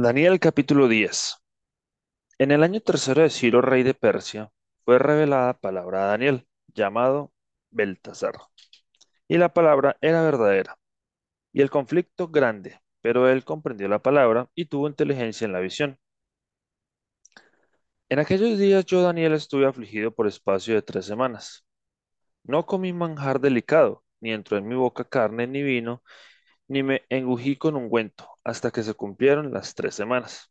Daniel capítulo 10. En el año tercero de Ciro, rey de Persia, fue revelada palabra a Daniel, llamado Beltasar. Y la palabra era verdadera, y el conflicto grande, pero él comprendió la palabra y tuvo inteligencia en la visión. En aquellos días yo, Daniel, estuve afligido por espacio de tres semanas. No comí manjar delicado, ni entró en mi boca carne ni vino, ni me engují con ungüento, hasta que se cumplieron las tres semanas.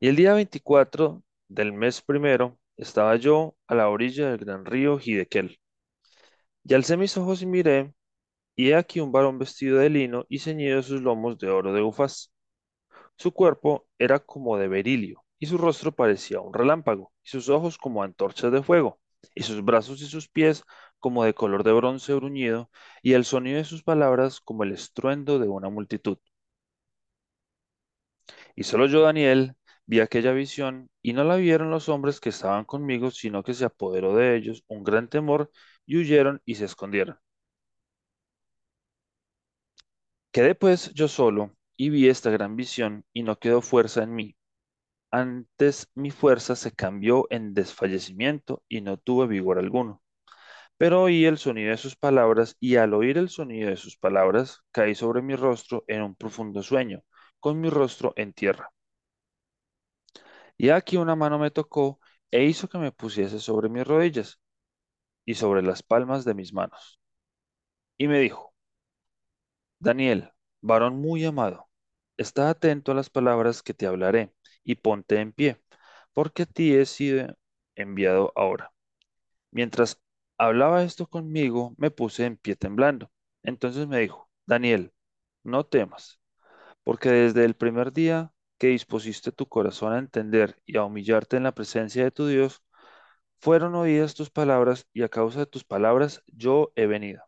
Y el día 24 del mes primero estaba yo a la orilla del gran río Hidekel. Y alcé mis ojos y miré, y he aquí un varón vestido de lino y ceñido sus lomos de oro de Ufaz. Su cuerpo era como de berilio, y su rostro parecía un relámpago, y sus ojos como antorchas de fuego, y sus brazos y sus pies como de color de bronce bruñido, y el sonido de sus palabras como el estruendo de una multitud. Y solo yo, Daniel, vi aquella visión, y no la vieron los hombres que estaban conmigo, sino que se apoderó de ellos un gran temor, y huyeron y se escondieron. Quedé pues yo solo, y vi esta gran visión, y no quedó fuerza en mí. Antes mi fuerza se cambió en desfallecimiento, y no tuve vigor alguno. Pero oí el sonido de sus palabras, y al oír el sonido de sus palabras, caí sobre mi rostro en un profundo sueño, con mi rostro en tierra. Y aquí una mano me tocó e hizo que me pusiese sobre mis rodillas y sobre las palmas de mis manos. Y me dijo, Daniel, varón muy amado, está atento a las palabras que te hablaré y ponte en pie, porque a ti he sido enviado ahora. Mientras hablaba esto conmigo, me puse en pie temblando. Entonces me dijo, Daniel, no temas, porque desde el primer día que dispusiste tu corazón a entender y a humillarte en la presencia de tu Dios, fueron oídas tus palabras y a causa de tus palabras yo he venido.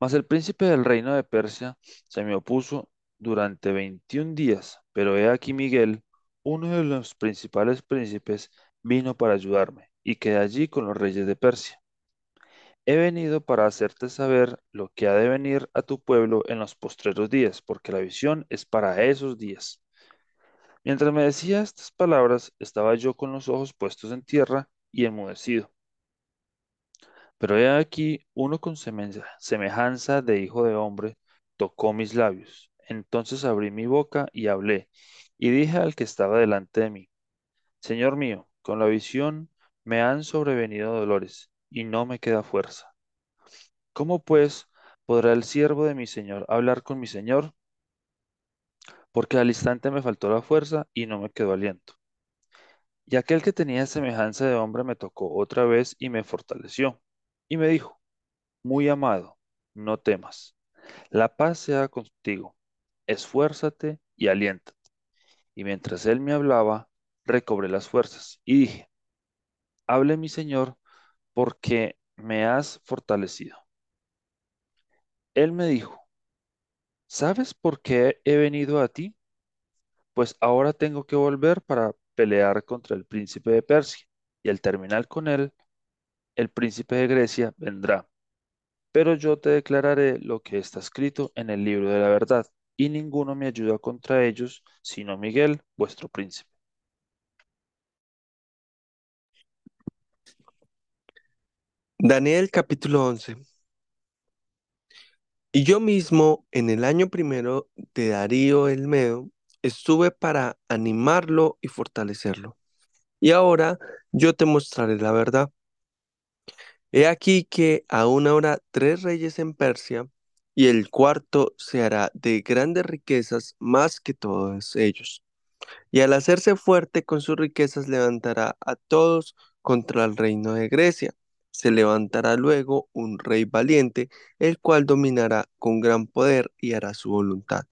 Mas el príncipe del reino de Persia se me opuso durante veintiún días, pero he aquí Miguel, uno de los principales príncipes, vino para ayudarme y quedé allí con los reyes de Persia. He venido para hacerte saber lo que ha de venir a tu pueblo en los postreros días, porque la visión es para esos días. Mientras me decía estas palabras, estaba yo con los ojos puestos en tierra y enmudecido. Pero he aquí uno con semeja- semejanza de hijo de hombre tocó mis labios. Entonces abrí mi boca y hablé, y dije al que estaba delante de mí, Señor mío, con la visión me han sobrevenido dolores, y no me queda fuerza. ¿Cómo pues podrá el siervo de mi Señor hablar con mi Señor? Porque al instante me faltó la fuerza y no me quedó aliento. Y aquel que tenía semejanza de hombre me tocó otra vez y me fortaleció, y me dijo, Muy amado, no temas, la paz sea contigo, esfuérzate y aliéntate. Y mientras él me hablaba, recobré las fuerzas, y dije, Hable mi Señor, porque me has fortalecido. Él me dijo, ¿sabes por qué he venido a ti? Pues ahora tengo que volver para pelear contra el príncipe de Persia, y al terminar con él, el príncipe de Grecia vendrá. Pero yo te declararé lo que está escrito en el libro de la verdad, y ninguno me ayuda contra ellos, sino Miguel, vuestro príncipe. Daniel capítulo 11. Y yo mismo, en el año primero de Darío el Medo, estuve para animarlo y fortalecerlo. Y ahora yo te mostraré la verdad. He aquí que aún habrá tres reyes en Persia, y el cuarto se hará de grandes riquezas más que todos ellos. Y al hacerse fuerte con sus riquezas levantará a todos contra el reino de Grecia. Se levantará luego un rey valiente, el cual dominará con gran poder y hará su voluntad.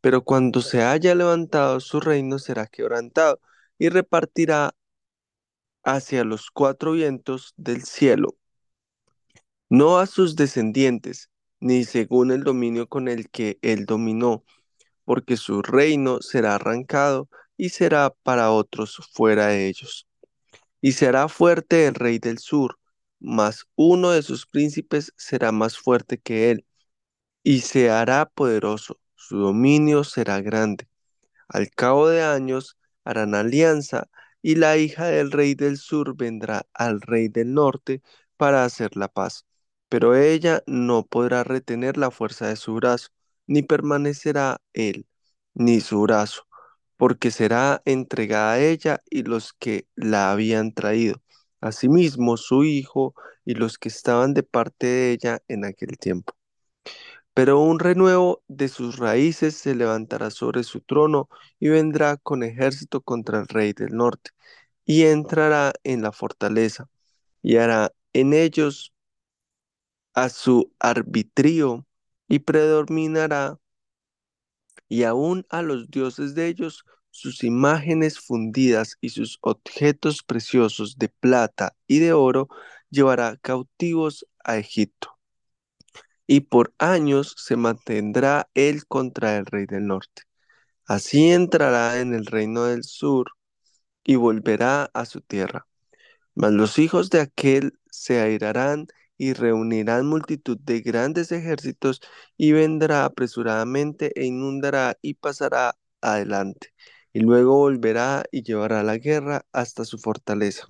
Pero cuando se haya levantado su reino será quebrantado y repartirá hacia los cuatro vientos del cielo, no a sus descendientes, ni según el dominio con el que él dominó, porque su reino será arrancado y será para otros fuera de ellos. Y será fuerte el rey del sur, mas uno de sus príncipes será más fuerte que él, y se hará poderoso. su dominio será grande. Al cabo de años harán alianza y la hija del rey del sur vendrá al rey del norte para hacer la paz. Pero ella no podrá retener la fuerza de su brazo, ni permanecerá él, ni su brazo, porque será entregada a ella y los que la habían traído, asimismo su hijo y los que estaban de parte de ella en aquel tiempo. Pero un renuevo de sus raíces se levantará sobre su trono y vendrá con ejército contra el rey del norte, y entrará en la fortaleza, y hará en ellos a su arbitrio, y predominará, y aun a los dioses de ellos, sus imágenes fundidas y sus objetos preciosos de plata y de oro, llevará cautivos a Egipto y por años se mantendrá él contra el rey del norte. Así entrará en el reino del sur y volverá a su tierra. Mas los hijos de aquel se airarán y reunirán multitud de grandes ejércitos y vendrá apresuradamente e inundará y pasará adelante. Y luego volverá y llevará la guerra hasta su fortaleza.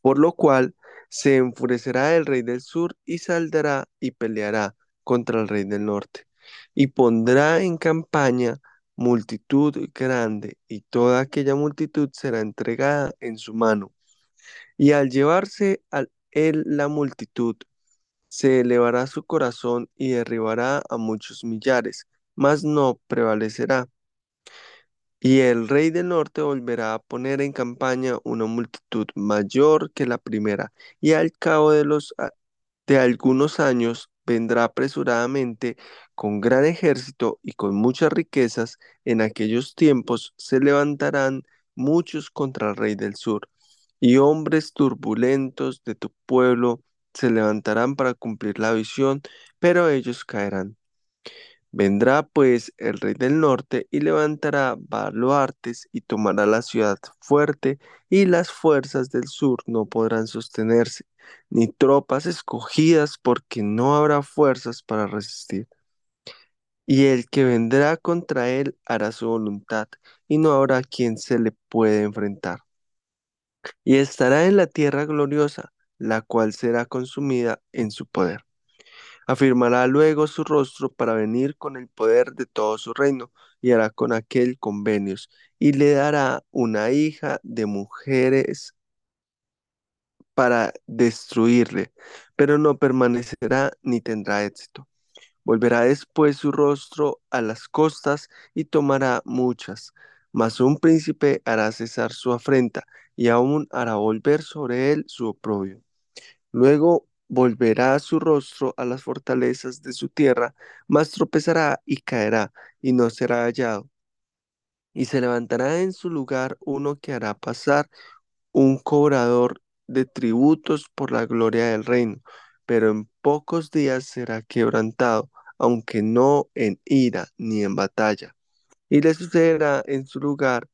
Por lo cual se enfurecerá el rey del sur y saldrá y peleará contra el rey del norte, y pondrá en campaña multitud grande, y toda aquella multitud será entregada en su mano. Y al llevarse a él la multitud, se elevará su corazón y derribará a muchos millares, mas no prevalecerá. Y el rey del norte volverá a poner en campaña una multitud mayor que la primera, y al cabo de los de algunos años vendrá apresuradamente con gran ejército y con muchas riquezas. En aquellos tiempos se levantarán muchos contra el rey del sur, y hombres turbulentos de tu pueblo se levantarán para cumplir la visión, pero ellos caerán. Vendrá pues el rey del norte y levantará baluartes y tomará la ciudad fuerte, y las fuerzas del sur no podrán sostenerse, ni tropas escogidas, porque no habrá fuerzas para resistir. Y el que vendrá contra él hará su voluntad, y no habrá quien se le pueda enfrentar. Y estará en la tierra gloriosa, la cual será consumida en su poder. Afirmará luego su rostro para venir con el poder de todo su reino, y hará con aquel convenios, y le dará una hija de mujeres para destruirle, pero no permanecerá ni tendrá éxito. Volverá después su rostro a las costas y tomará muchas, mas un príncipe hará cesar su afrenta, y aún hará volver sobre él su oprobio. Luego volverá su rostro a las fortalezas de su tierra, mas tropezará y caerá, y no será hallado. Y se levantará en su lugar uno que hará pasar un cobrador de tributos por la gloria del reino, pero en pocos días será quebrantado, aunque no en ira ni en batalla. Y le sucederá en su lugar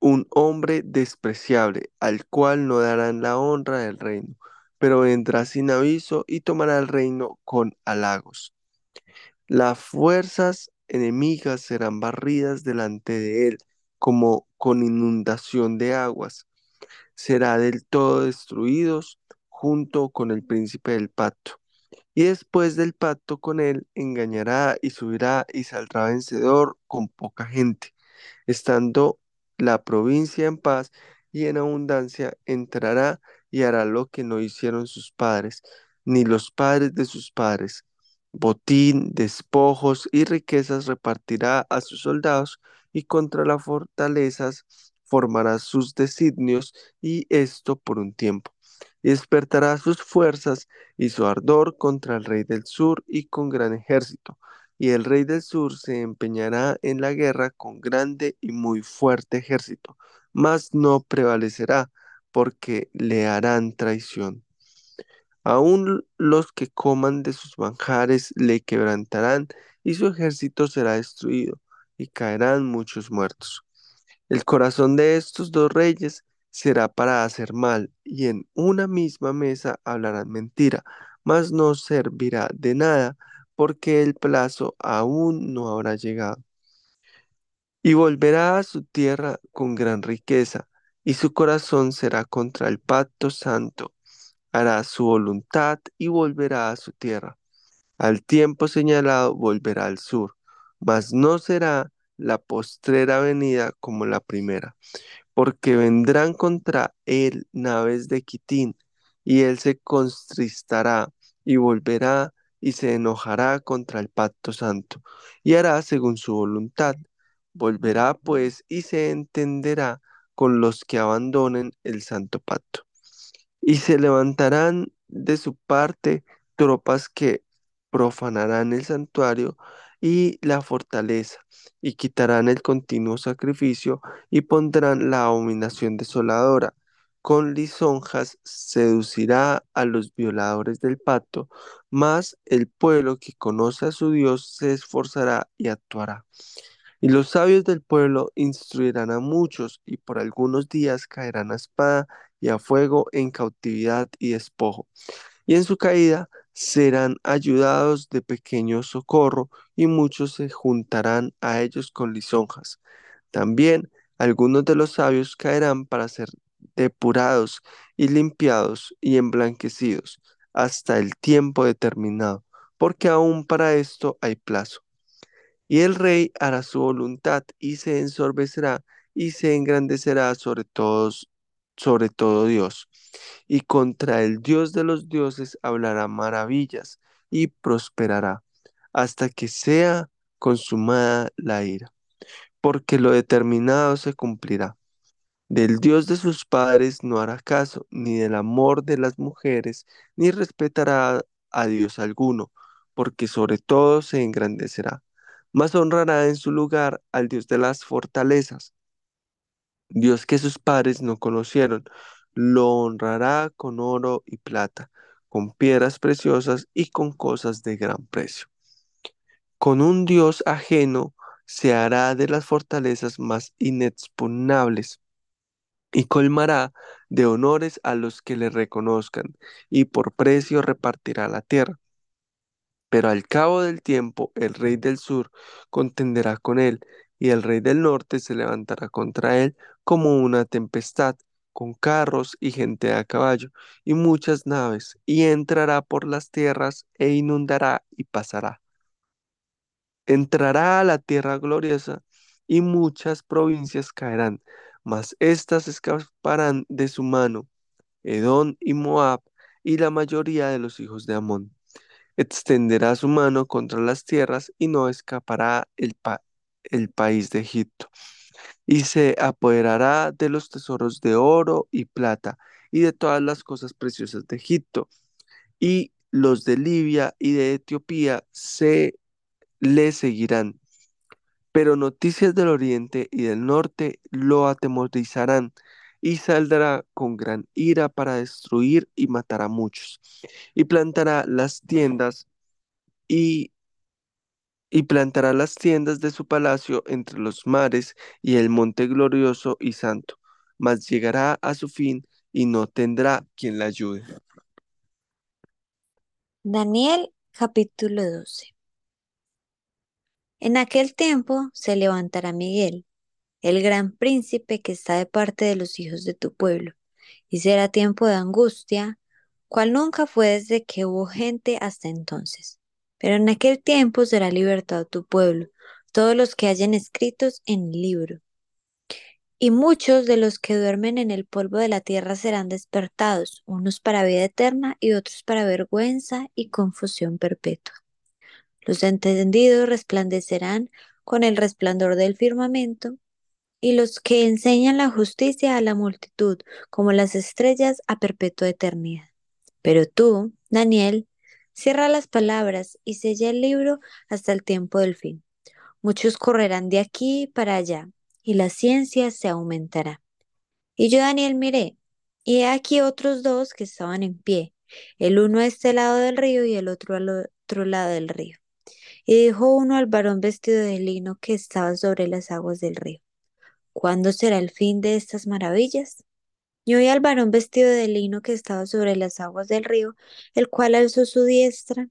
un hombre despreciable, al cual no darán la honra del reino, pero vendrá sin aviso y tomará el reino con halagos. Las fuerzas enemigas serán barridas delante de él, como con inundación de aguas. Será del todo destruidos junto con el príncipe del pacto. Y después del pacto con él, engañará y subirá y saldrá vencedor con poca gente estando la provincia en paz y en abundancia, entrará y hará lo que no hicieron sus padres, ni los padres de sus padres. Botín, despojos y riquezas repartirá a sus soldados y contra las fortalezas formará sus designios y esto por un tiempo. Y despertará sus fuerzas y su ardor contra el rey del sur y con gran ejército y el rey del sur se empeñará en la guerra con grande y muy fuerte ejército, mas no prevalecerá, porque le harán traición. Aún los que coman de sus manjares le quebrantarán, y su ejército será destruido, y caerán muchos muertos. El corazón de estos dos reyes será para hacer mal, y en una misma mesa hablarán mentira, mas no servirá de nada porque el plazo aún no habrá llegado. Y volverá a su tierra con gran riqueza, y su corazón será contra el pacto santo. Hará su voluntad y volverá a su tierra. Al tiempo señalado volverá al sur, mas no será la postrera venida como la primera porque vendrán contra él naves de Quitín, y él se contristará y volverá y se enojará contra el pacto santo, y hará según su voluntad. Volverá pues y se entenderá con los que abandonen el santo pacto. Y se levantarán de su parte tropas que profanarán el santuario y la fortaleza, y quitarán el continuo sacrificio, y pondrán la abominación desoladora. Con lisonjas seducirá a los violadores del pacto, mas el pueblo que conoce a su Dios se esforzará y actuará. Y los sabios del pueblo instruirán a muchos, y por algunos días caerán a espada y a fuego en cautividad y despojo. Y en su caída serán ayudados de pequeño socorro, y muchos se juntarán a ellos con lisonjas. También algunos de los sabios caerán para ser depurados y limpiados y emblanquecidos hasta el tiempo determinado, porque aún para esto hay plazo. Y el rey hará su voluntad y se ensorbecerá y se engrandecerá sobre todos, sobre todo Dios. Y contra el Dios de los dioses hablará maravillas y prosperará hasta que sea consumada la ira, porque lo determinado se cumplirá. Del Dios de sus padres no hará caso, ni del amor de las mujeres, ni respetará a Dios alguno, porque sobre todo se engrandecerá mas honrará en su lugar al Dios de las fortalezas, Dios que sus padres no conocieron, lo honrará con oro y plata, con piedras preciosas y con cosas de gran precio. Con un Dios ajeno se hará de las fortalezas más inexpugnables y colmará de honores a los que le reconozcan, y por precio repartirá la tierra. Pero al cabo del tiempo el rey del sur contenderá con él, y el rey del norte se levantará contra él como una tempestad, con carros y gente a caballo, y muchas naves, y entrará por las tierras, e inundará y pasará. Entrará a la tierra gloriosa, y muchas provincias caerán, mas éstas escaparán de su mano, Edom y Moab, y la mayoría de los hijos de Amón extenderá su mano contra las tierras y no escapará el, pa- el país de Egipto. Y se apoderará de los tesoros de oro y plata y de todas las cosas preciosas de Egipto. Y los de Libia y de Etiopía se le seguirán. Pero noticias del oriente y del norte lo atemorizarán y saldrá con gran ira para destruir y matar a muchos. Y plantará las tiendas y, y plantará las tiendas de su palacio entre los mares y el monte glorioso y santo, mas llegará a su fin y no tendrá quien la ayude. Daniel capítulo 12. En aquel tiempo se levantará Miguel, el gran príncipe que está de parte de los hijos de tu pueblo, y será tiempo de angustia, cual nunca fue desde que hubo gente hasta entonces. Pero en aquel tiempo será libertado tu pueblo, todos los que hayan escritos en el libro. Y muchos de los que duermen en el polvo de la tierra serán despertados, unos para vida eterna y otros para vergüenza y confusión perpetua. Los entendidos resplandecerán con el resplandor del firmamento, y los que enseñan la justicia a la multitud, como las estrellas a perpetua eternidad. Pero tú, Daniel, cierra las palabras y sella el libro hasta el tiempo del fin. Muchos correrán de aquí para allá, y la ciencia se aumentará. Y yo, Daniel, miré, y he aquí otros dos que estaban en pie, el uno a este lado del río y el otro al otro lado del río. Y dijo uno al varón vestido de lino que estaba sobre las aguas del río, ¿cuándo será el fin de estas maravillas? Y oí al varón vestido de lino que estaba sobre las aguas del río, el cual alzó su diestra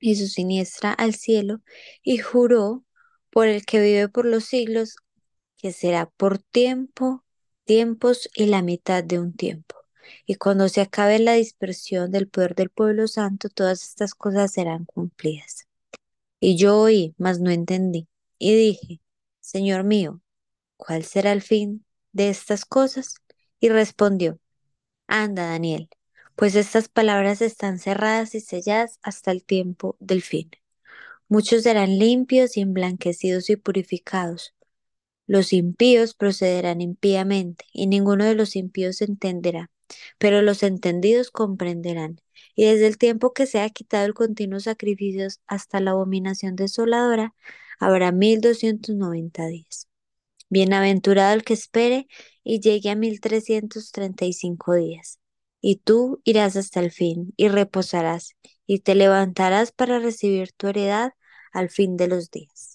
y su siniestra al cielo, y juró por el que vive por los siglos, que será por tiempo, tiempos y la mitad de un tiempo. Y cuando se acabe la dispersión del poder del pueblo santo, todas estas cosas serán cumplidas. Y yo oí, mas no entendí, y dije, Señor mío, ¿cuál será el fin de estas cosas? Y respondió, Anda, Daniel, pues estas palabras están cerradas y selladas hasta el tiempo del fin. Muchos serán limpios y emblanquecidos y purificados. Los impíos procederán impíamente, y ninguno de los impíos entenderá, pero los entendidos comprenderán. Y desde el tiempo que se ha quitado el continuo sacrificio hasta la abominación desoladora, habrá mil doscientos noventa días. Bienaventurado el que espere y llegue a mil trescientos treinta y cinco días. Y tú irás hasta el fin y reposarás y te levantarás para recibir tu heredad al fin de los días.